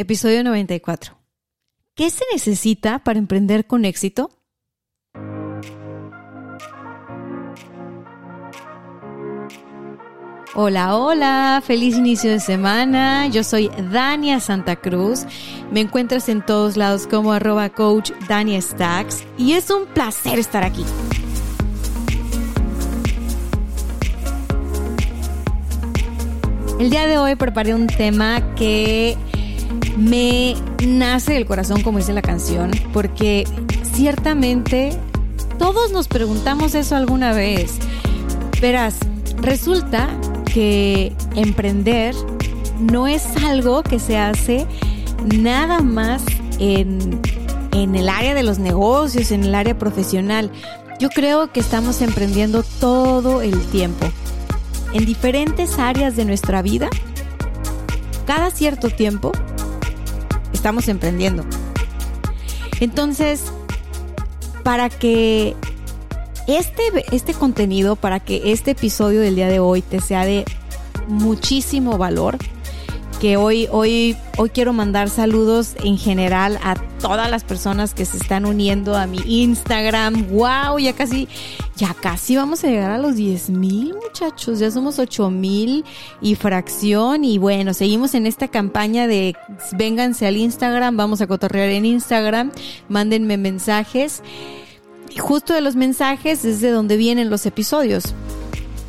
Episodio 94. ¿Qué se necesita para emprender con éxito? Hola, hola, feliz inicio de semana. Yo soy Dania Santa Cruz. Me encuentras en todos lados como arroba coach Dania Stacks y es un placer estar aquí. El día de hoy preparé un tema que me nace del corazón, como dice la canción, porque ciertamente todos nos preguntamos eso alguna vez. Verás, resulta que emprender no es algo que se hace nada más en, en el área de los negocios, en el área profesional. Yo creo que estamos emprendiendo todo el tiempo, en diferentes áreas de nuestra vida. Cada cierto tiempo estamos emprendiendo. Entonces, para que este, este contenido, para que este episodio del día de hoy te sea de muchísimo valor, que hoy, hoy, hoy quiero mandar saludos en general a todas las personas que se están uniendo a mi Instagram. ¡Wow! Ya casi, ya casi vamos a llegar a los 10 mil muchachos. Ya somos 8 mil y fracción. Y bueno, seguimos en esta campaña de vénganse al Instagram, vamos a cotorrear en Instagram, mándenme mensajes. Justo de los mensajes es de donde vienen los episodios.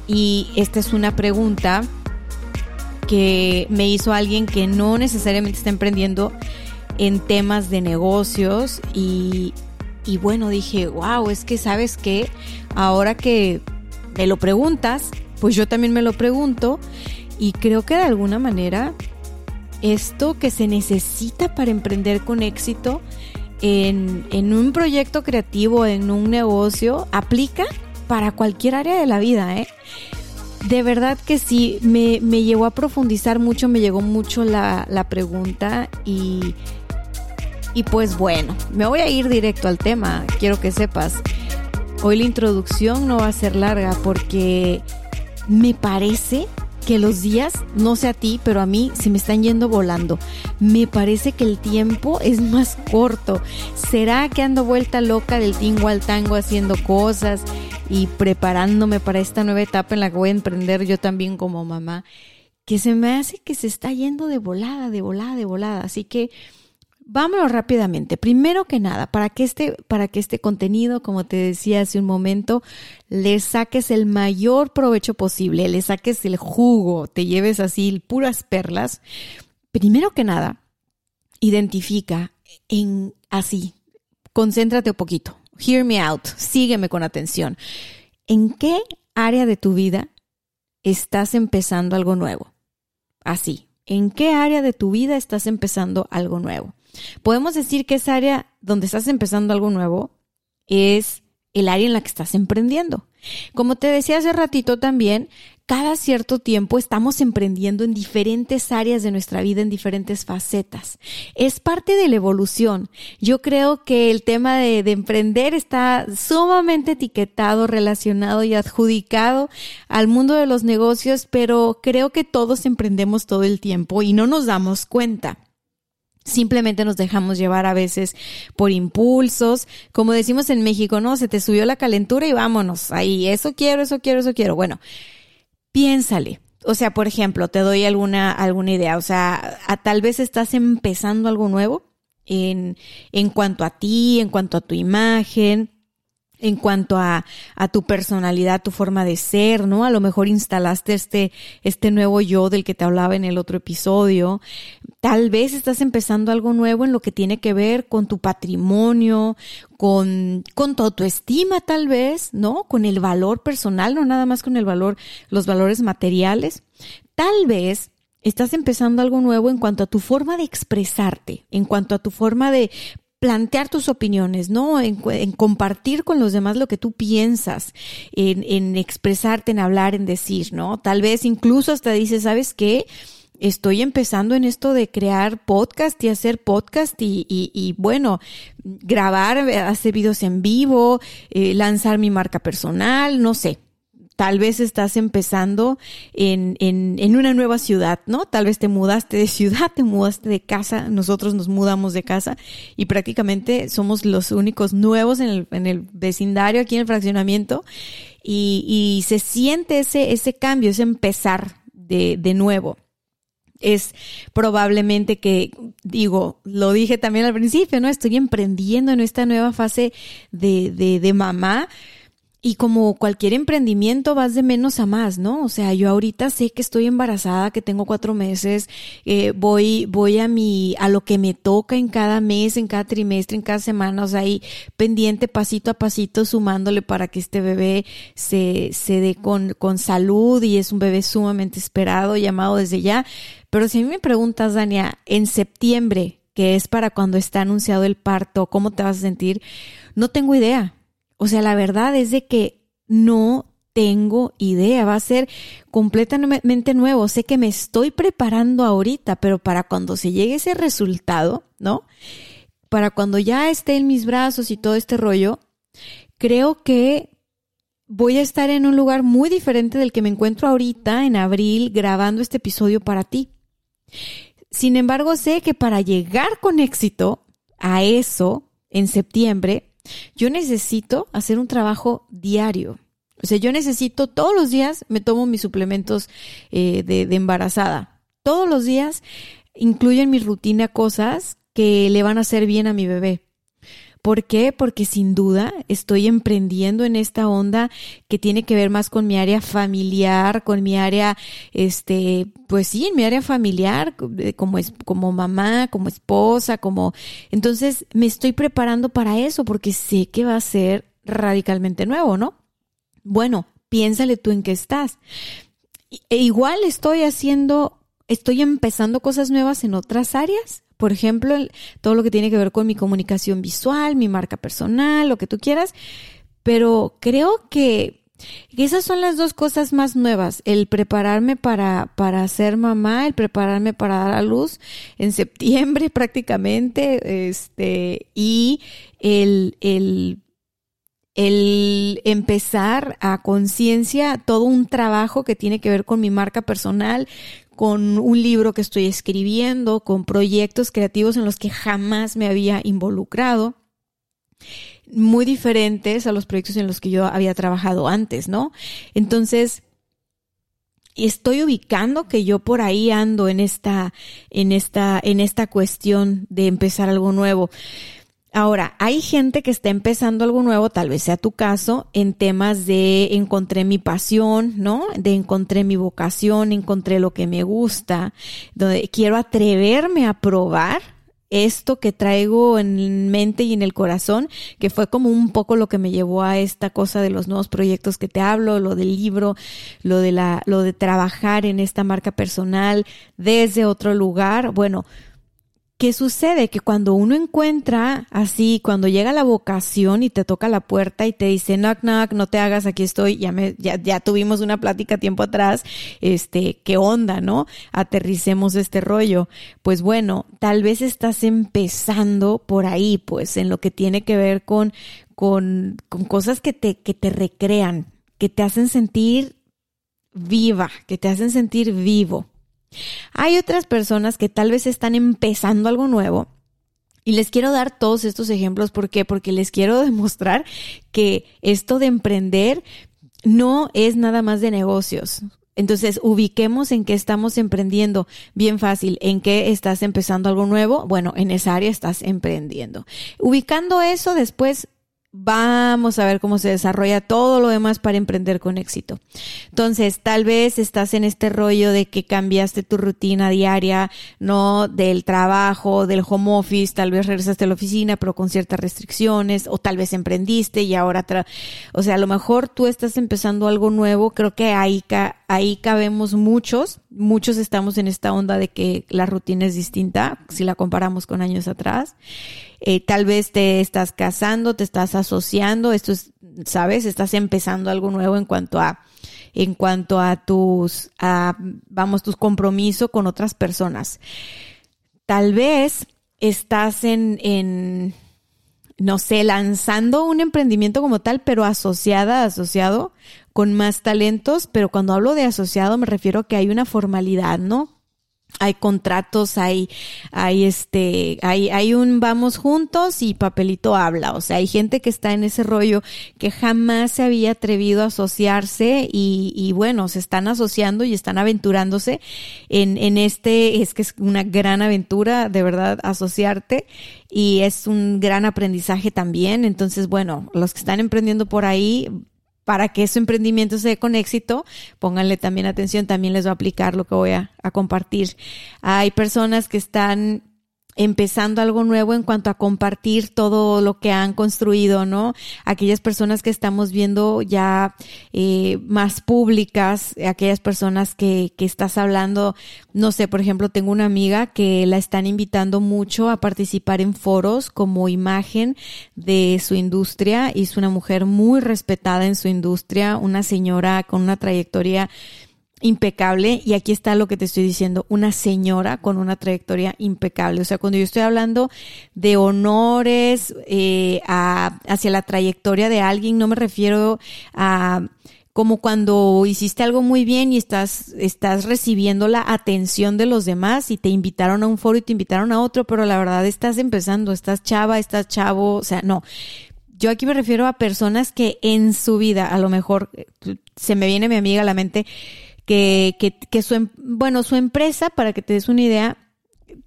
Y esta es una pregunta que me hizo alguien que no necesariamente está emprendiendo en temas de negocios y, bueno, dije, wow, es que sabes que ahora que me lo preguntas, pues yo también me lo pregunto y creo que de alguna manera esto que se necesita para emprender con éxito en, en un proyecto creativo, en un negocio, aplica para cualquier área de la vida, ¿eh? De verdad que sí, me, me llegó a profundizar mucho, me llegó mucho la, la pregunta y, y pues bueno, me voy a ir directo al tema, quiero que sepas. Hoy la introducción no va a ser larga porque me parece que los días, no sé a ti, pero a mí se me están yendo volando. Me parece que el tiempo es más corto. ¿Será que ando vuelta loca del tingo al tango haciendo cosas? y preparándome para esta nueva etapa en la que voy a emprender yo también como mamá, que se me hace que se está yendo de volada, de volada, de volada. Así que vámonos rápidamente. Primero que nada, para que este, para que este contenido, como te decía hace un momento, le saques el mayor provecho posible, le saques el jugo, te lleves así puras perlas. Primero que nada, identifica en así, concéntrate un poquito hear me out, sígueme con atención. ¿En qué área de tu vida estás empezando algo nuevo? Así, ¿en qué área de tu vida estás empezando algo nuevo? Podemos decir que esa área donde estás empezando algo nuevo es el área en la que estás emprendiendo. Como te decía hace ratito también, cada cierto tiempo estamos emprendiendo en diferentes áreas de nuestra vida, en diferentes facetas. Es parte de la evolución. Yo creo que el tema de, emprender está sumamente etiquetado, relacionado y adjudicado al mundo de los negocios, pero creo que todos emprendemos todo el tiempo y no nos damos cuenta. Simplemente nos dejamos llevar a veces por impulsos, como decimos en México, ¿no? Se te subió la calentura y vámonos, ahí, eso quiero, eso quiero, eso quiero. Bueno, piénsale. O sea, por ejemplo, te doy alguna, alguna idea. O sea, a, tal vez estás empezando algo nuevo en, en cuanto a ti, en cuanto a tu imagen, en cuanto a, a, tu personalidad, tu forma de ser, ¿no? A lo mejor instalaste este, este nuevo yo del que te hablaba en el otro episodio. Tal vez estás empezando algo nuevo en lo que tiene que ver con tu patrimonio, con, con tu autoestima, tal vez, ¿no? Con el valor personal, no nada más con el valor, los valores materiales. Tal vez estás empezando algo nuevo en cuanto a tu forma de expresarte, en cuanto a tu forma de plantear tus opiniones, ¿no? En, compartir con los demás lo que tú piensas, en, en, expresarte, en hablar, en decir, ¿no? Tal vez incluso hasta dices, ¿sabes qué? Estoy empezando en esto de crear podcast y hacer podcast y, y, y bueno, grabar, hacer videos en vivo, eh, lanzar mi marca personal, no sé, tal vez estás empezando en, en, en, una nueva ciudad, ¿no? Tal vez te mudaste de ciudad, te mudaste de casa, nosotros nos mudamos de casa y prácticamente somos los únicos nuevos en el, en el vecindario, aquí en el fraccionamiento, y, se siente ese, ese cambio, ese empezar de, de nuevo es probablemente que, digo, lo dije también al principio, ¿no? Estoy emprendiendo en esta nueva fase de, de, de mamá, y como cualquier emprendimiento vas de menos a más, ¿no? O sea, yo ahorita sé que estoy embarazada, que tengo cuatro meses, eh, voy, voy a mi, a lo que me toca en cada mes, en cada trimestre, en cada semana, o sea, ahí pendiente pasito a pasito sumándole para que este bebé se, se dé con, con salud y es un bebé sumamente esperado, llamado desde ya. Pero si a mí me preguntas, Dania, en septiembre, que es para cuando está anunciado el parto, ¿cómo te vas a sentir? No tengo idea o sea, la verdad es de que no tengo idea, va a ser completamente nuevo. Sé que me estoy preparando ahorita, pero para cuando se llegue ese resultado, ¿no? Para cuando ya esté en mis brazos y todo este rollo, creo que voy a estar en un lugar muy diferente del que me encuentro ahorita en abril grabando este episodio para ti. Sin embargo, sé que para llegar con éxito a eso en septiembre, yo necesito hacer un trabajo diario. O sea, yo necesito todos los días me tomo mis suplementos eh, de, embarazada. Todos los días incluyo en mi rutina cosas que le van a hacer bien a mi bebé. ¿Por qué? Porque sin duda estoy emprendiendo en esta onda que tiene que ver más con mi área familiar, con mi área, este, pues sí, en mi área familiar, como es, como mamá, como esposa, como, entonces me estoy preparando para eso porque sé que va a ser radicalmente nuevo, ¿no? Bueno, piénsale tú en qué estás. E igual estoy haciendo, estoy empezando cosas nuevas en otras áreas por ejemplo, todo lo que tiene que ver con mi comunicación visual, mi marca personal, lo que tú quieras. Pero creo que esas son las dos cosas más nuevas, el prepararme para, para ser mamá, el prepararme para dar a luz en septiembre prácticamente, este, y el, el, el empezar a conciencia todo un trabajo que tiene que ver con mi marca personal, con un libro que estoy escribiendo, con proyectos creativos en los que jamás me había involucrado, muy diferentes a los proyectos en los que yo había trabajado antes, ¿no? Entonces, estoy ubicando que yo por ahí ando en esta, en esta, en esta cuestión de empezar algo nuevo. Ahora, hay gente que está empezando algo nuevo, tal vez sea tu caso, en temas de encontré mi pasión, ¿no? De encontré mi vocación, encontré lo que me gusta, donde quiero atreverme a probar esto que traigo en mente y en el corazón, que fue como un poco lo que me llevó a esta cosa de los nuevos proyectos que te hablo, lo del libro, lo de la, lo de trabajar en esta marca personal desde otro lugar. Bueno, ¿Qué sucede? Que cuando uno encuentra así, cuando llega la vocación y te toca la puerta y te dice, knock, knock, no te hagas, aquí estoy, ya me, ya, ya tuvimos una plática tiempo atrás, este, ¿qué onda, no? Aterricemos este rollo. Pues bueno, tal vez estás empezando por ahí, pues, en lo que tiene que ver con, con, con cosas que te, que te recrean, que te hacen sentir viva, que te hacen sentir vivo. Hay otras personas que tal vez están empezando algo nuevo y les quiero dar todos estos ejemplos. ¿Por qué? Porque les quiero demostrar que esto de emprender no es nada más de negocios. Entonces, ubiquemos en qué estamos emprendiendo. Bien fácil. ¿En qué estás empezando algo nuevo? Bueno, en esa área estás emprendiendo. Ubicando eso, después Vamos a ver cómo se desarrolla todo lo demás para emprender con éxito. Entonces, tal vez estás en este rollo de que cambiaste tu rutina diaria, no del trabajo, del home office, tal vez regresaste a la oficina, pero con ciertas restricciones, o tal vez emprendiste y ahora, o sea, a lo mejor tú estás empezando algo nuevo. Creo que ahí, ahí cabemos muchos Muchos estamos en esta onda de que la rutina es distinta si la comparamos con años atrás. Eh, tal vez te estás casando, te estás asociando, esto es, sabes, estás empezando algo nuevo en cuanto a en cuanto a tus, a, vamos, tus compromisos con otras personas. Tal vez estás en, en, no sé, lanzando un emprendimiento como tal, pero asociada, asociado con más talentos, pero cuando hablo de asociado me refiero a que hay una formalidad, ¿no? Hay contratos, hay, hay este, hay, hay un vamos juntos y papelito habla. O sea, hay gente que está en ese rollo que jamás se había atrevido a asociarse y, y bueno, se están asociando y están aventurándose en, en este, es que es una gran aventura, de verdad, asociarte y es un gran aprendizaje también. Entonces, bueno, los que están emprendiendo por ahí, para que ese emprendimiento sea con éxito, pónganle también atención, también les va a aplicar lo que voy a compartir. Hay personas que están empezando algo nuevo en cuanto a compartir todo lo que han construido, ¿no? Aquellas personas que estamos viendo ya eh, más públicas, aquellas personas que, que estás hablando, no sé, por ejemplo, tengo una amiga que la están invitando mucho a participar en foros como imagen de su industria es una mujer muy respetada en su industria, una señora con una trayectoria impecable y aquí está lo que te estoy diciendo, una señora con una trayectoria impecable. O sea, cuando yo estoy hablando de honores eh, a, hacia la trayectoria de alguien, no me refiero a como cuando hiciste algo muy bien y estás, estás recibiendo la atención de los demás y te invitaron a un foro y te invitaron a otro, pero la verdad estás empezando, estás chava, estás chavo, o sea, no. Yo aquí me refiero a personas que en su vida, a lo mejor eh, se me viene mi amiga a la mente, que, que, que su, em, bueno, su empresa, para que te des una idea,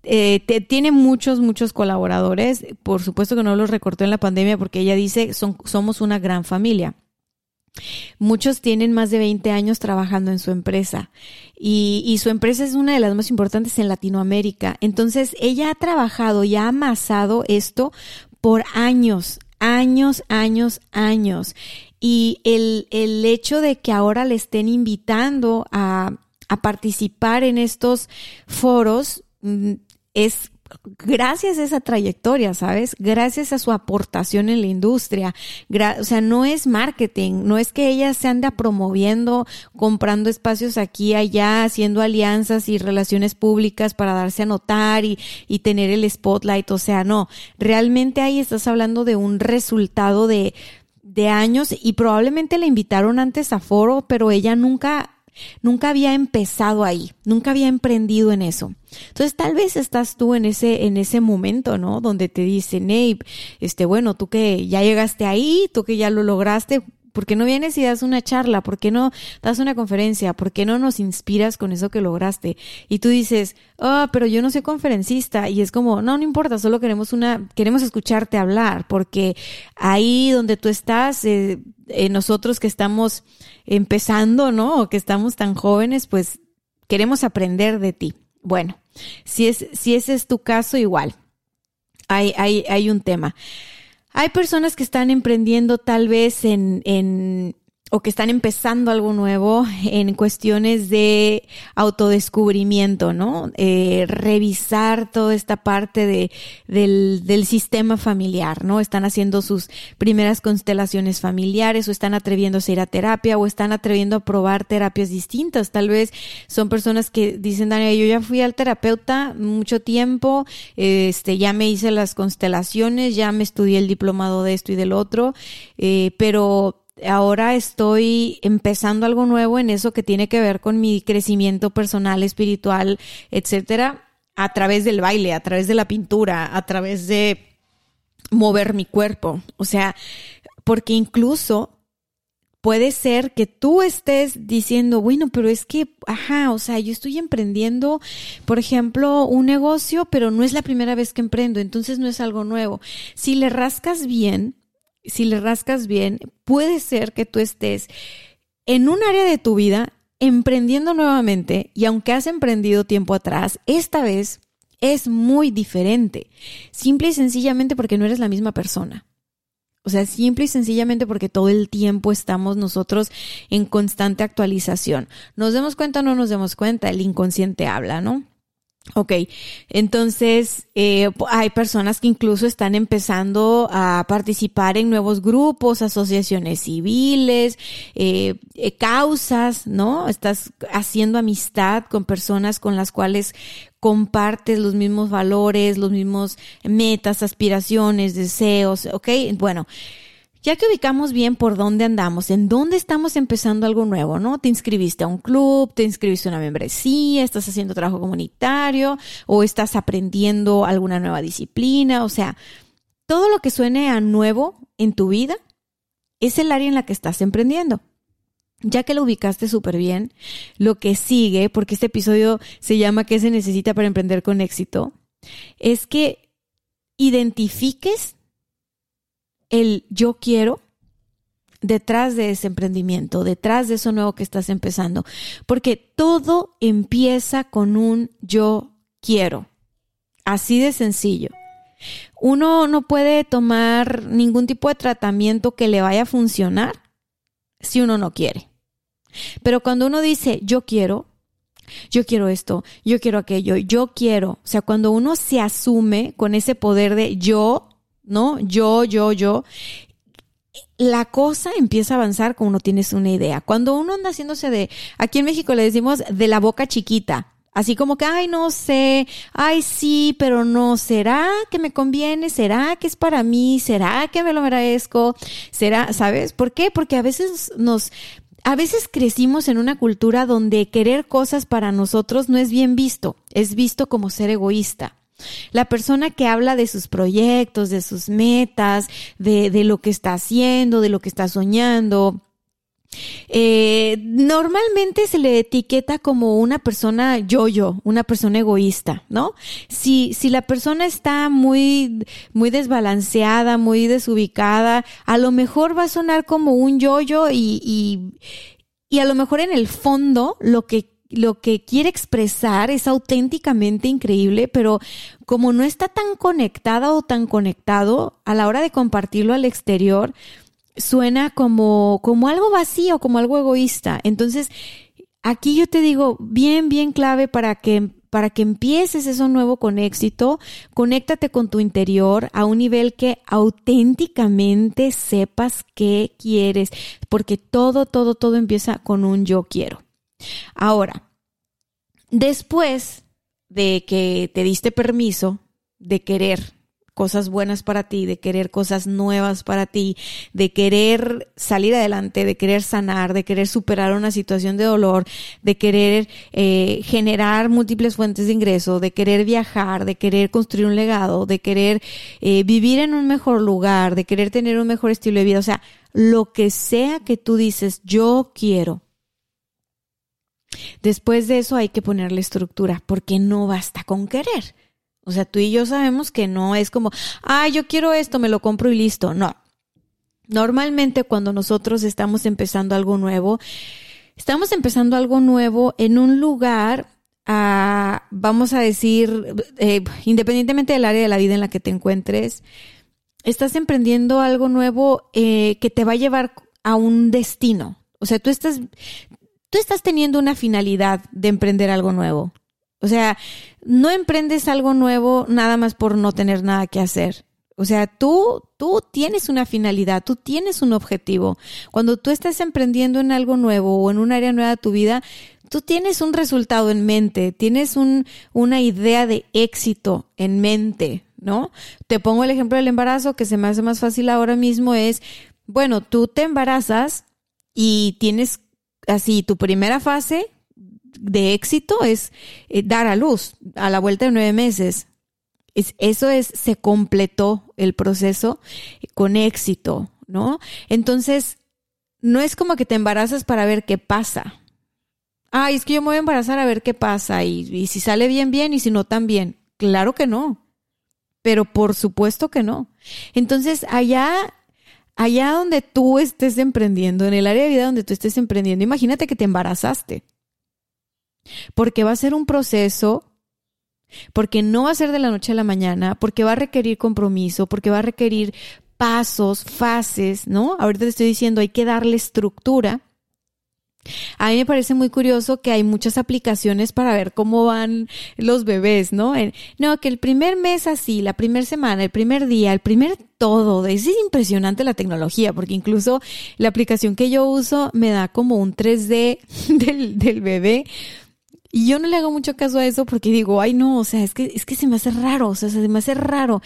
eh, tiene muchos, muchos colaboradores. Por supuesto que no los recortó en la pandemia porque ella dice, son, somos una gran familia. Muchos tienen más de 20 años trabajando en su empresa y, y, su empresa es una de las más importantes en Latinoamérica. Entonces, ella ha trabajado y ha amasado esto por años, años, años, años. Y el, el hecho de que ahora le estén invitando a, a participar en estos foros mm, es gracias a esa trayectoria, ¿sabes? Gracias a su aportación en la industria. o sea, no es marketing, no es que ella se anda promoviendo, comprando espacios aquí allá, haciendo alianzas y relaciones públicas para darse a notar y, y tener el spotlight. O sea, no, realmente ahí estás hablando de un resultado de, de años y probablemente la invitaron antes a foro, pero ella nunca nunca había empezado ahí, nunca había emprendido en eso. Entonces, tal vez estás tú en ese en ese momento, ¿no? Donde te dice, Abe, este, bueno, tú que ya llegaste ahí, tú que ya lo lograste, ¿Por qué no vienes y das una charla? ¿Por qué no das una conferencia? ¿Por qué no nos inspiras con eso que lograste? Y tú dices, ah, pero yo no soy conferencista. Y es como, no, no importa, solo queremos una, queremos escucharte hablar, porque ahí donde tú estás, eh, eh, nosotros que estamos empezando, ¿no? O que estamos tan jóvenes, pues queremos aprender de ti. Bueno, si es, si ese es tu caso, igual. Hay, hay, hay un tema. Hay personas que están emprendiendo tal vez en, en o que están empezando algo nuevo en cuestiones de autodescubrimiento, ¿no? Eh, revisar toda esta parte de, del, del sistema familiar, ¿no? Están haciendo sus primeras constelaciones familiares o están atreviéndose a ir a terapia o están atreviendo a probar terapias distintas. Tal vez son personas que dicen, Daniel, yo ya fui al terapeuta mucho tiempo, este, ya me hice las constelaciones, ya me estudié el diplomado de esto y del otro, eh, pero ahora estoy empezando algo nuevo en eso que tiene que ver con mi crecimiento personal, espiritual, etcétera, a través del baile, a través de la pintura, a través de mover mi cuerpo. O sea, porque incluso puede ser que tú estés diciendo, bueno, pero es que, ajá, o sea, yo estoy emprendiendo, por ejemplo, un negocio, pero no es la primera vez que emprendo, entonces no es algo nuevo. Si le rascas bien, si le rascas bien, puede ser que tú estés en un área de tu vida emprendiendo nuevamente y aunque has emprendido tiempo atrás, esta vez es muy diferente. Simple y sencillamente porque no eres la misma persona. O sea, simple y sencillamente porque todo el tiempo estamos nosotros en constante actualización. ¿Nos demos cuenta o no nos demos cuenta? El inconsciente habla, ¿no? Ok, entonces eh, hay personas que incluso están empezando a participar en nuevos grupos, asociaciones civiles, eh, eh, causas, ¿no? Estás haciendo amistad con personas con las cuales compartes los mismos valores, los mismos metas, aspiraciones, deseos, ¿ok? Bueno, ya que ubicamos bien por dónde andamos, en dónde estamos empezando algo nuevo, ¿no? Te inscribiste a un club, te inscribiste a una membresía, estás haciendo trabajo comunitario o estás aprendiendo alguna nueva disciplina, o sea, todo lo que suene a nuevo en tu vida es el área en la que estás emprendiendo. Ya que lo ubicaste súper bien, lo que sigue, porque este episodio se llama ¿Qué se necesita para emprender con éxito? Es que identifiques el yo quiero detrás de ese emprendimiento, detrás de eso nuevo que estás empezando. Porque todo empieza con un yo quiero. Así de sencillo. Uno no puede tomar ningún tipo de tratamiento que le vaya a funcionar si uno no quiere. Pero cuando uno dice yo quiero, yo quiero esto, yo quiero aquello, yo quiero, o sea, cuando uno se asume con ese poder de yo ¿no? Yo, yo, yo. La cosa empieza a avanzar cuando uno tienes una idea. Cuando uno anda haciéndose de, aquí en México le decimos de la boca chiquita. Así como que, ay, no sé, ay, sí, pero no, ¿será que me conviene? ¿Será que es para mí? ¿Será que me lo merezco? ¿Será, sabes? ¿Por qué? Porque a veces nos, a veces crecimos en una cultura donde querer cosas para nosotros no es bien visto, es visto como ser egoísta. La persona que habla de sus proyectos, de sus metas, de, de lo que está haciendo, de lo que está soñando, eh, normalmente se le etiqueta como una persona yo-yo, una persona egoísta, ¿no? Si, si la persona está muy, muy desbalanceada, muy desubicada, a lo mejor va a sonar como un yo-yo y, y, y a lo mejor en el fondo lo que lo que quiere expresar es auténticamente increíble, pero como no está tan conectada o tan conectado a la hora de compartirlo al exterior, suena como, como algo vacío, como algo egoísta. Entonces, aquí yo te digo, bien, bien clave para que para que empieces eso nuevo con éxito, conéctate con tu interior a un nivel que auténticamente sepas qué quieres, porque todo, todo, todo empieza con un yo quiero. Ahora, después de que te diste permiso de querer cosas buenas para ti, de querer cosas nuevas para ti, de querer salir adelante, de querer sanar, de querer superar una situación de dolor, de querer eh, generar múltiples fuentes de ingreso, de querer viajar, de querer construir un legado, de querer eh, vivir en un mejor lugar, de querer tener un mejor estilo de vida, o sea, lo que sea que tú dices, yo quiero, Después de eso hay que ponerle estructura, porque no basta con querer. O sea, tú y yo sabemos que no es como, ah, yo quiero esto, me lo compro y listo. No. Normalmente cuando nosotros estamos empezando algo nuevo, estamos empezando algo nuevo en un lugar, ah, vamos a decir, eh, independientemente del área de la vida en la que te encuentres, estás emprendiendo algo nuevo eh, que te va a llevar a un destino. O sea, tú estás, tú estás teniendo una finalidad de emprender algo nuevo. O sea, no emprendes algo nuevo nada más por no tener nada que hacer. O sea, tú, tú tienes una finalidad, tú tienes un objetivo. Cuando tú estás emprendiendo en algo nuevo o en un área nueva de tu vida, tú tienes un resultado en mente, tienes un, una idea de éxito en mente, ¿no? Te pongo el ejemplo del embarazo que se me hace más fácil ahora mismo es, bueno, tú te embarazas y tienes así, tu primera fase de éxito es eh, dar a luz a la vuelta de nueve meses. Es, eso es, se completó el proceso con éxito, ¿no? Entonces, no es como que te embarazas para ver qué pasa. Ay, es que yo me voy a embarazar a ver qué pasa y, y si sale bien, bien y si no, también. Claro que no. Pero por supuesto que no. Entonces, allá allá donde tú estés emprendiendo, en el área de vida donde tú estés emprendiendo, imagínate que te embarazaste. Porque va a ser un proceso, porque no va a ser de la noche a la mañana, porque va a requerir compromiso, porque va a requerir pasos, fases, ¿no? Ahorita te estoy diciendo, hay que darle estructura. A mí me parece muy curioso que hay muchas aplicaciones para ver cómo van los bebés, ¿no? no, que el primer mes así, la primera semana, el primer día, el primer todo. Es impresionante la tecnología, porque incluso la aplicación que yo uso me da como un 3D del, del bebé. Y yo no le hago mucho caso a eso porque digo, ay no, o sea, es que, es que se me hace raro, o sea, se me hace raro.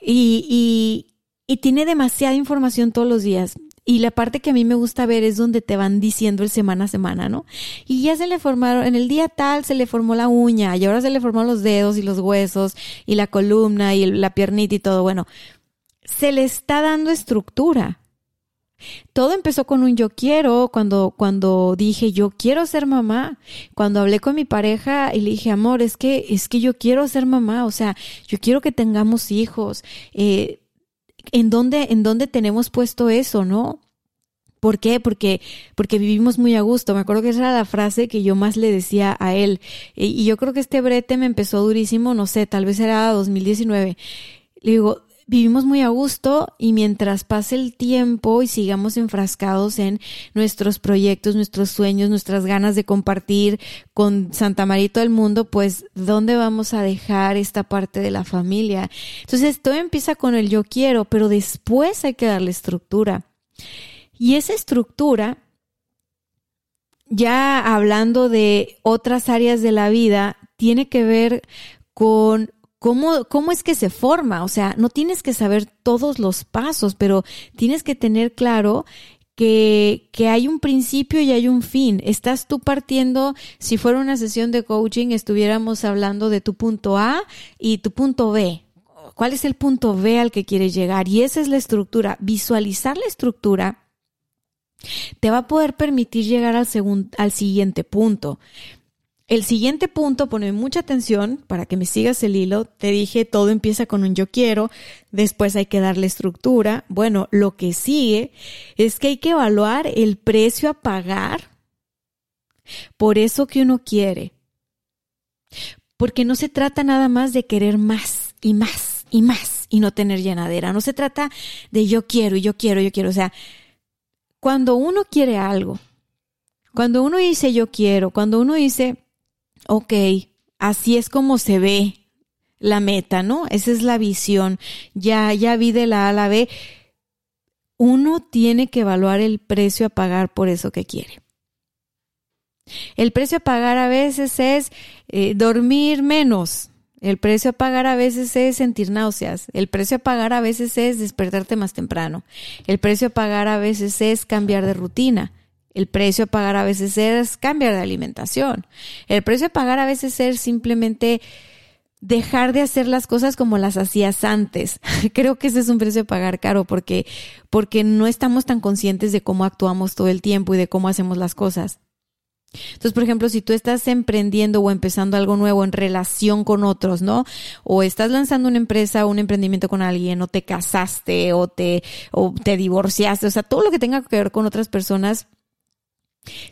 Y, y, y tiene demasiada información todos los días. Y la parte que a mí me gusta ver es donde te van diciendo el semana a semana, ¿no? Y ya se le formaron, en el día tal se le formó la uña y ahora se le formaron los dedos y los huesos y la columna y la piernita y todo. Bueno, se le está dando estructura. Todo empezó con un yo quiero, cuando, cuando dije yo quiero ser mamá, cuando hablé con mi pareja y le dije, amor, es que, es que yo quiero ser mamá, o sea, yo quiero que tengamos hijos, eh, ¿en dónde, en dónde tenemos puesto eso, no? ¿Por qué? Porque, porque vivimos muy a gusto. Me acuerdo que esa era la frase que yo más le decía a él. Y, yo creo que este brete me empezó durísimo, no sé, tal vez era 2019. Le digo, vivimos muy a gusto y mientras pase el tiempo y sigamos enfrascados en nuestros proyectos, nuestros sueños, nuestras ganas de compartir con Santa Marito del mundo, pues ¿dónde vamos a dejar esta parte de la familia? Entonces todo empieza con el yo quiero, pero después hay que darle estructura. Y esa estructura, ya hablando de otras áreas de la vida, tiene que ver con ¿Cómo, ¿Cómo es que se forma? O sea, no tienes que saber todos los pasos, pero tienes que tener claro que, que, hay un principio y hay un fin. Estás tú partiendo, si fuera una sesión de coaching, estuviéramos hablando de tu punto A y tu punto B. ¿Cuál es el punto B al que quieres llegar? Y esa es la estructura. Visualizar la estructura te va a poder permitir llegar al, al siguiente punto. El siguiente punto, pone mucha atención para que me sigas el hilo. Te dije, todo empieza con un yo quiero, después hay que darle estructura. Bueno, lo que sigue es que hay que evaluar el precio a pagar por eso que uno quiere. Porque no se trata nada más de querer más y más y más y no tener llenadera. No se trata de yo quiero y yo quiero, yo quiero. O sea, cuando uno quiere algo, cuando uno dice yo quiero, cuando uno dice ok, así es como se ve la meta, ¿no? Esa es la visión. Ya, ya vi de la A a la B. Uno tiene que evaluar el precio a pagar por eso que quiere. El precio a pagar a veces es eh, dormir menos. El precio a pagar a veces es sentir náuseas. El precio a pagar a veces es despertarte más temprano. El precio a pagar a veces es cambiar de rutina. El precio a pagar a veces es cambiar de alimentación. El precio a pagar a veces es simplemente dejar de hacer las cosas como las hacías antes. Creo que ese es un precio a pagar caro porque, porque no estamos tan conscientes de cómo actuamos todo el tiempo y de cómo hacemos las cosas. Entonces, por ejemplo, si tú estás emprendiendo o empezando algo nuevo en relación con otros, ¿no? O estás lanzando una empresa o un emprendimiento con alguien, o te casaste, o te, o te divorciaste, o sea, todo lo que tenga que ver con otras personas,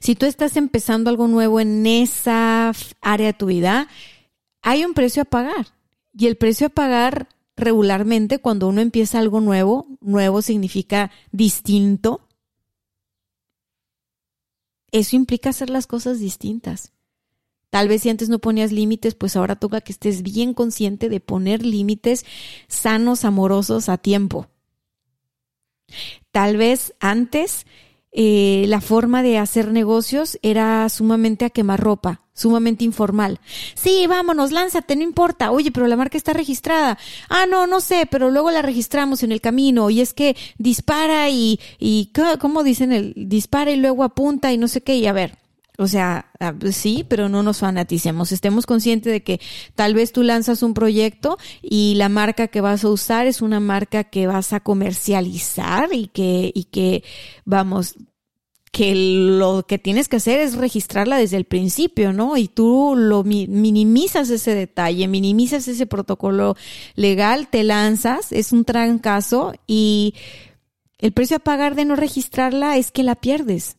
si tú estás empezando algo nuevo en esa área de tu vida, hay un precio a pagar. Y el precio a pagar regularmente cuando uno empieza algo nuevo, nuevo significa distinto. Eso implica hacer las cosas distintas. Tal vez si antes no ponías límites, pues ahora toca que estés bien consciente de poner límites sanos, amorosos a tiempo. Tal vez antes eh, la forma de hacer negocios era sumamente a quemarropa, sumamente informal. Sí, vámonos, lánzate, no importa. Oye, pero la marca está registrada. Ah, no, no sé, pero luego la registramos en el camino y es que dispara y, y ¿cómo dicen? El dispara y luego apunta y no sé qué. Y a ver, o sea, ah, sí, pero no nos fanaticemos. Estemos conscientes de que tal vez tú lanzas un proyecto y la marca que vas a usar es una marca que vas a comercializar y que, y que, vamos, que lo que tienes que hacer es registrarla desde el principio, ¿no? Y tú lo minimizas ese detalle, minimizas ese protocolo legal, te lanzas, es un trancazo y el precio a pagar de no registrarla es que la pierdes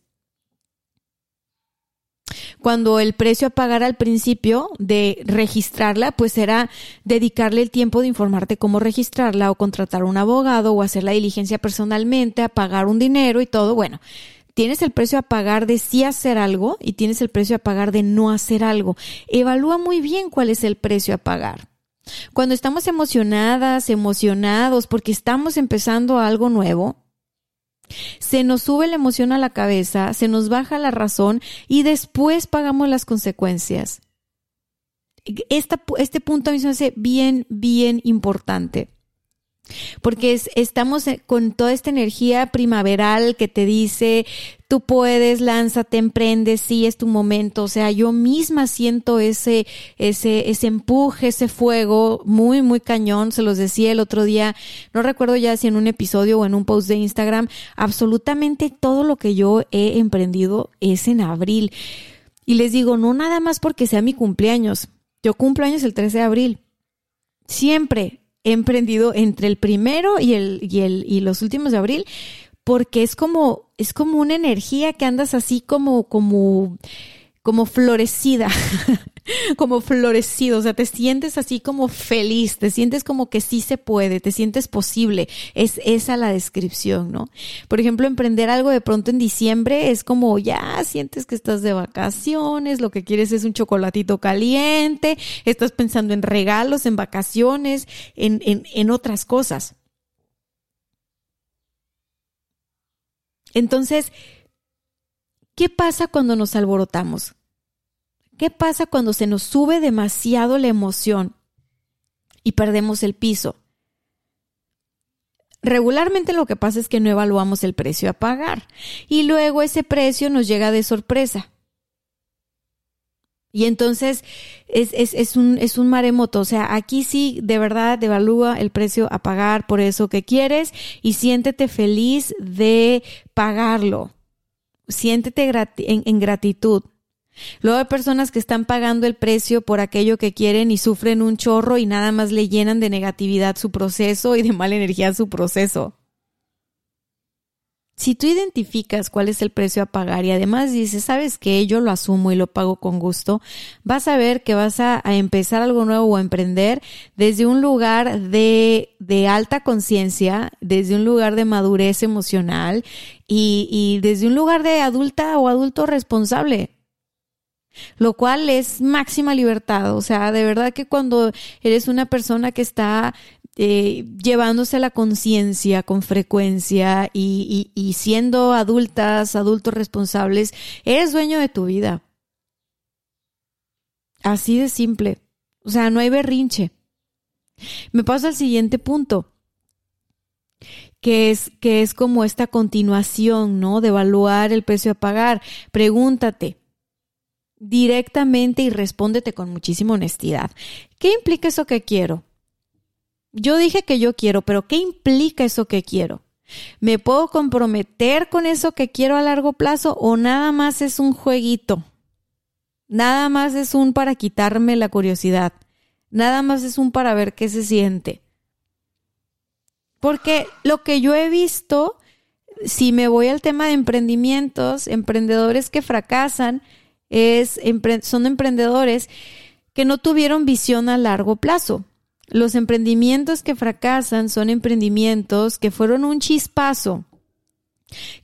cuando el precio a pagar al principio de registrarla, pues era dedicarle el tiempo de informarte cómo registrarla o contratar un abogado o hacer la diligencia personalmente, a pagar un dinero y todo. Bueno, tienes el precio a pagar de sí hacer algo y tienes el precio a pagar de no hacer algo. Evalúa muy bien cuál es el precio a pagar. Cuando estamos emocionadas, emocionados, porque estamos empezando algo nuevo, se nos sube la emoción a la cabeza, se nos baja la razón y después pagamos las consecuencias. este punto a mí me hace bien, bien importante. Porque estamos eh, con toda esta energía primaveral que te dice, tú puedes, lánzate, emprende, sí es tu momento. O sea, yo misma siento ese, ese, ese empuje, ese fuego muy, muy cañón. Se los decía el otro día, no recuerdo ya si en un episodio o en un post de Instagram, absolutamente todo lo que yo he emprendido es en abril. Y les digo, no nada más porque sea mi cumpleaños. Yo cumplo años el 13 de abril. Siempre, emprendido entre el primero y el, y el, y los últimos de abril, porque es como, es como una energía que andas así como, como, como florecida, como florecido, o sea, te sientes así como feliz, te sientes como que sí se puede, te sientes posible, es esa la descripción, ¿no? Por ejemplo, emprender algo de pronto en diciembre es como ya sientes que estás de vacaciones, lo que quieres es un chocolatito caliente, estás pensando en regalos, en vacaciones, en, en, en otras cosas. Entonces, ¿qué pasa cuando nos alborotamos? ¿Qué pasa cuando se nos sube demasiado la emoción y perdemos el piso? Regularmente lo que pasa es que no evaluamos el precio a pagar y luego ese precio nos llega de sorpresa. Y entonces es, es, un, es un maremoto. O sea, aquí sí de verdad evalúa el precio a pagar por eso que quieres y siéntete feliz de pagarlo. Siéntete en gratitud. Luego hay personas que están pagando el precio por aquello que quieren y sufren un chorro y nada más le llenan de negatividad su proceso y de mala energía su proceso. Si tú identificas cuál es el precio a pagar y además dices, sabes que yo lo asumo y lo pago con gusto, vas a ver que vas a, empezar algo nuevo o a emprender desde un lugar de, de alta conciencia, desde un lugar de madurez emocional y, y desde un lugar de adulta o adulto responsable lo cual es máxima libertad. O sea, de verdad que cuando eres una persona que está eh, llevándose la conciencia con frecuencia y, siendo adultas, adultos responsables, eres dueño de tu vida. Así de simple. O sea, no hay berrinche. Me paso al siguiente punto, que es, que es como esta continuación, ¿no? De evaluar el precio a pagar. Pregúntate, directamente y respóndete con muchísima honestidad. ¿Qué implica eso que quiero? Yo dije que yo quiero, pero ¿qué implica eso que quiero? ¿Me puedo comprometer con eso que quiero a largo plazo o nada más es un jueguito? Nada más es un para quitarme la curiosidad. Nada más es un para ver qué se siente. Porque lo que yo he visto, si me voy al tema de emprendimientos, emprendedores que fracasan, es, son emprendedores que no tuvieron visión a largo plazo. Los emprendimientos que fracasan son emprendimientos que fueron un chispazo,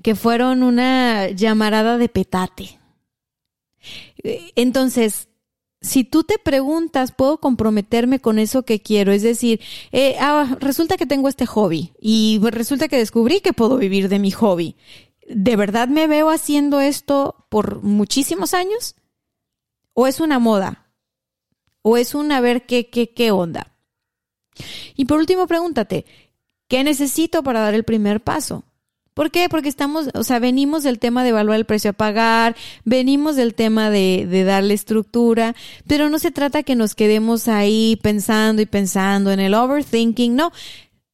que fueron una llamarada de petate. Entonces, si tú te preguntas, ¿puedo comprometerme con eso que quiero? Es decir, eh, ah, resulta que tengo este hobby y resulta que descubrí que puedo vivir de mi hobby. ¿de verdad me veo haciendo esto por muchísimos años? ¿O es una moda? ¿O es un a ver qué, qué, qué onda? Y por último, pregúntate, ¿qué necesito para dar el primer paso? ¿Por qué? Porque estamos, o sea, venimos del tema de evaluar el precio a pagar, venimos del tema de, darle estructura, pero no se trata que nos quedemos ahí pensando y pensando en el overthinking, no,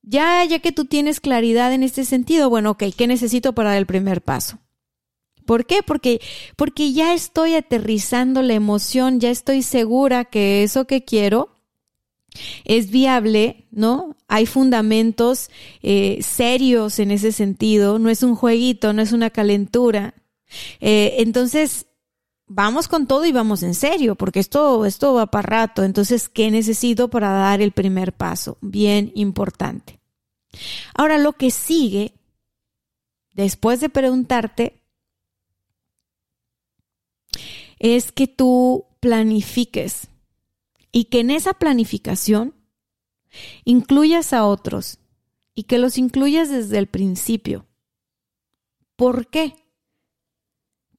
ya, ya que tú tienes claridad en este sentido, bueno, ok, ¿qué necesito para dar el primer paso? ¿Por qué? Porque, porque ya estoy aterrizando la emoción, ya estoy segura que eso que quiero es viable, ¿no? Hay fundamentos eh, serios en ese sentido, no es un jueguito, no es una calentura. Eh, entonces, vamos con todo y vamos en serio, porque esto, esto va para rato. Entonces, ¿qué necesito para dar el primer paso? Bien importante. Ahora, lo que sigue, después de preguntarte, es que tú planifiques y que en esa planificación incluyas a otros y que los incluyas desde el principio. ¿Por qué?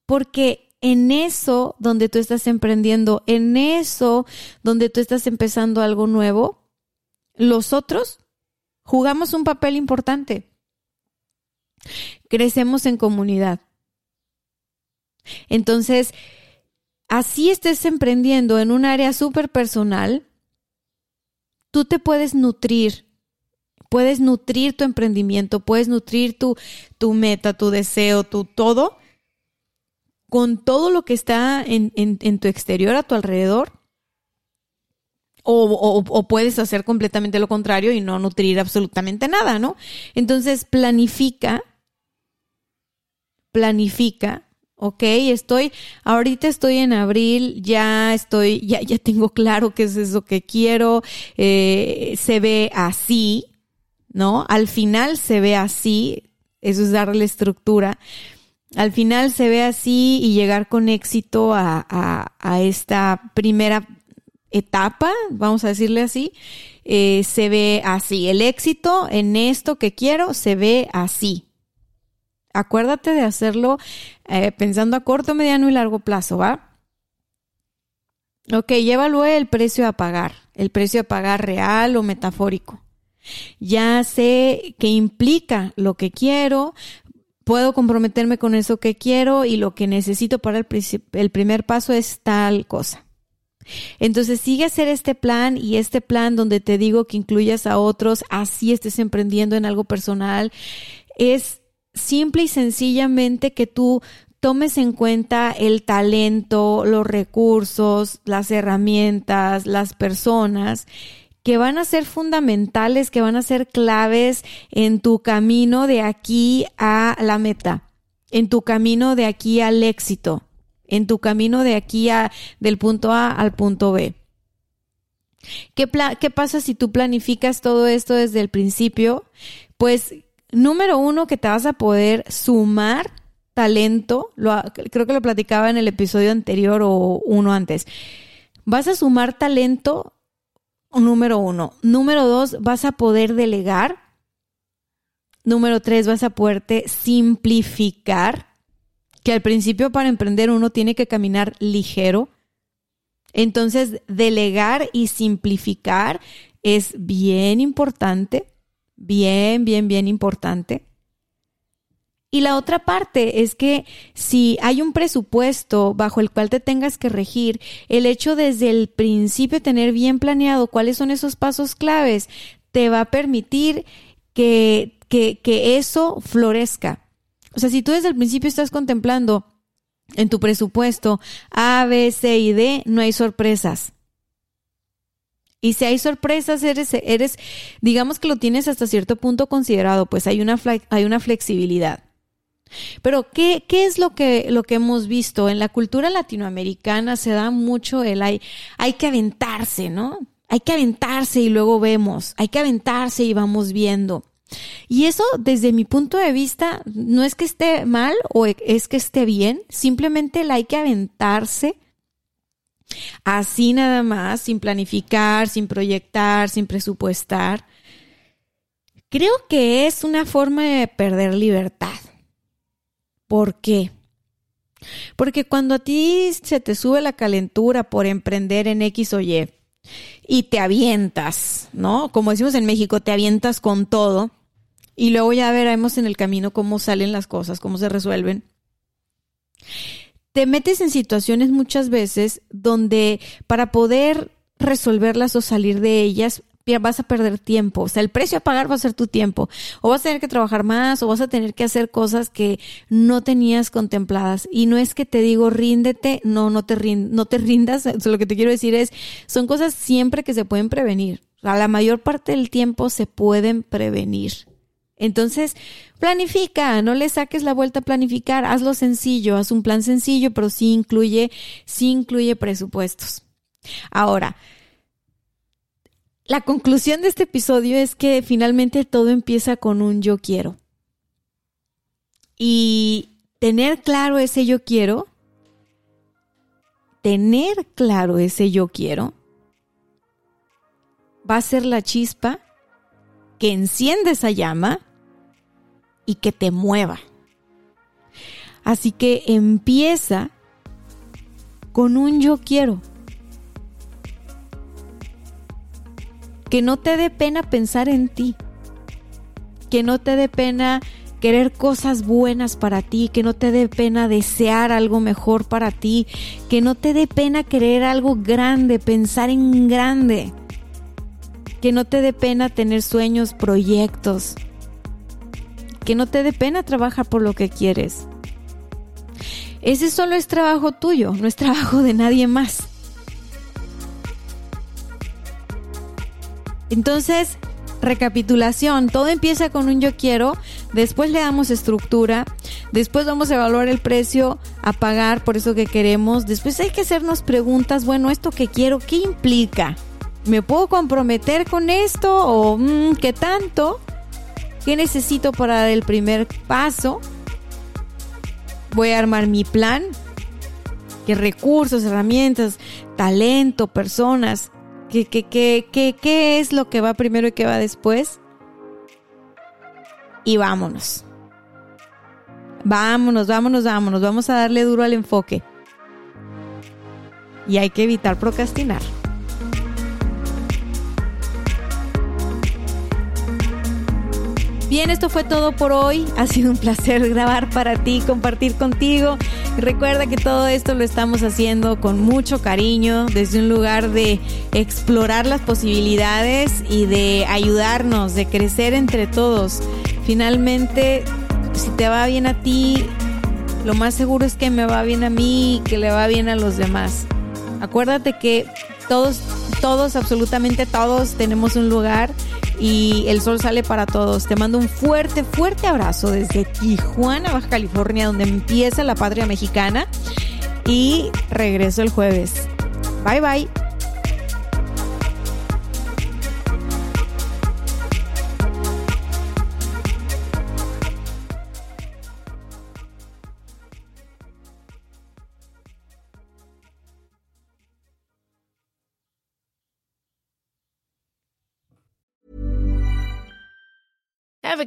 Porque en eso donde tú estás emprendiendo, en eso donde tú estás empezando algo nuevo, los otros jugamos un papel importante. Crecemos en comunidad. Entonces, así estés emprendiendo en un área súper personal, tú te puedes nutrir, puedes nutrir tu emprendimiento, puedes nutrir tu, tu meta, tu deseo, tu todo, con todo lo que está en, tu exterior, a tu alrededor. O, o, puedes hacer completamente lo contrario y no nutrir absolutamente nada, ¿no? Entonces, planifica, planifica ok, estoy, ahorita estoy en abril, ya estoy, ya, ya tengo claro qué es eso que quiero, eh, se ve así, ¿no? Al final se ve así, eso es darle estructura. Al final se ve así y llegar con éxito a, a, a esta primera etapa, vamos a decirle así, eh, se ve así. El éxito en esto que quiero se ve así. Acuérdate de hacerlo eh, pensando a corto, mediano y largo plazo, ¿va? Ok, ya evalué el precio a pagar, el precio a pagar real o metafórico. Ya sé qué implica lo que quiero, puedo comprometerme con eso que quiero y lo que necesito para el, el primer paso es tal cosa. Entonces sigue hacer este plan y este plan donde te digo que incluyas a otros, así estés emprendiendo en algo personal, es simple y sencillamente que tú tomes en cuenta el talento, los recursos, las herramientas, las personas que van a ser fundamentales, que van a ser claves en tu camino de aquí a la meta, en tu camino de aquí al éxito, en tu camino de aquí a del punto A al punto B. ¿Qué, ¿Qué pasa si tú planificas todo esto desde el principio? Pues número uno, que te vas a poder sumar talento, lo, creo que lo platicaba en el episodio anterior o uno antes. Vas a sumar talento, número uno. Número dos, vas a poder delegar. Número tres, vas a poderte simplificar, que al principio para emprender uno tiene que caminar ligero. Entonces, delegar y simplificar es bien importante bien, bien, bien importante. Y la otra parte es que si hay un presupuesto bajo el cual te tengas que regir, el hecho desde el principio tener bien planeado cuáles son esos pasos claves te va a permitir que, que, que eso florezca. O sea, si tú desde el principio estás contemplando en tu presupuesto A, B, C y D, no hay sorpresas. Y si hay sorpresas, eres, eres, digamos que lo tienes hasta cierto punto considerado, pues hay una, hay una flexibilidad. Pero, ¿qué, ¿qué, es lo que, lo que hemos visto? En la cultura latinoamericana se da mucho el hay, hay que aventarse, ¿no? Hay que aventarse y luego vemos, hay que aventarse y vamos viendo. Y eso, desde mi punto de vista, no es que esté mal o es que esté bien, simplemente el hay que aventarse Así nada más, sin planificar, sin proyectar, sin presupuestar. Creo que es una forma de perder libertad. ¿Por qué? Porque cuando a ti se te sube la calentura por emprender en X o Y y te avientas, ¿no? Como decimos en México, te avientas con todo y luego ya veremos en el camino cómo salen las cosas, cómo se resuelven te metes en situaciones muchas veces donde para poder resolverlas o salir de ellas vas a perder tiempo. O sea, el precio a pagar va a ser tu tiempo. O vas a tener que trabajar más o vas a tener que hacer cosas que no tenías contempladas. Y no es que te digo ríndete, no, no te, no te rindas. lo que te quiero decir es, son cosas siempre que se pueden prevenir. A la mayor parte del tiempo se pueden prevenir. Entonces, planifica, no le saques la vuelta a planificar, hazlo sencillo, haz un plan sencillo, pero sí incluye, sí incluye presupuestos. Ahora, la conclusión de este episodio es que finalmente todo empieza con un yo quiero. Y tener claro ese yo quiero, tener claro ese yo quiero, va a ser la chispa que enciende esa llama y que te mueva. Así que empieza con un yo quiero. Que no te dé pena pensar en ti. Que no te dé pena querer cosas buenas para ti, que no te dé pena desear algo mejor para ti, que no te dé pena querer algo grande, pensar en grande, que no te dé pena tener sueños, proyectos, que no te dé pena trabajar por lo que quieres. Ese solo es trabajo tuyo, no es trabajo de nadie más. Entonces, recapitulación, todo empieza con un yo quiero, después le damos estructura, después vamos a evaluar el precio a pagar por eso que queremos, después hay que hacernos preguntas, bueno, esto que quiero, ¿qué implica? ¿Me puedo comprometer con esto o mm, qué tanto? ¿Qué necesito para dar el primer paso? Voy a armar mi plan. ¿Qué recursos, herramientas, talento, personas? ¿Qué, qué, qué, qué, qué es lo que va primero y qué va después? Y vámonos. Vámonos, vámonos, vámonos. Vamos a darle duro al enfoque. Y hay que evitar procrastinar. Bien, esto fue todo por hoy. Ha sido un placer grabar para ti, compartir contigo. Recuerda que todo esto lo estamos haciendo con mucho cariño, desde un lugar de explorar las posibilidades y de ayudarnos, de crecer entre todos. Finalmente, si te va bien a ti, lo más seguro es que me va bien a mí y que le va bien a los demás. Acuérdate que todos, todos, absolutamente todos tenemos un lugar y el sol sale para todos. Te mando un fuerte, fuerte abrazo desde Tijuana, Baja California, donde empieza la patria mexicana. Y regreso el jueves. Bye bye.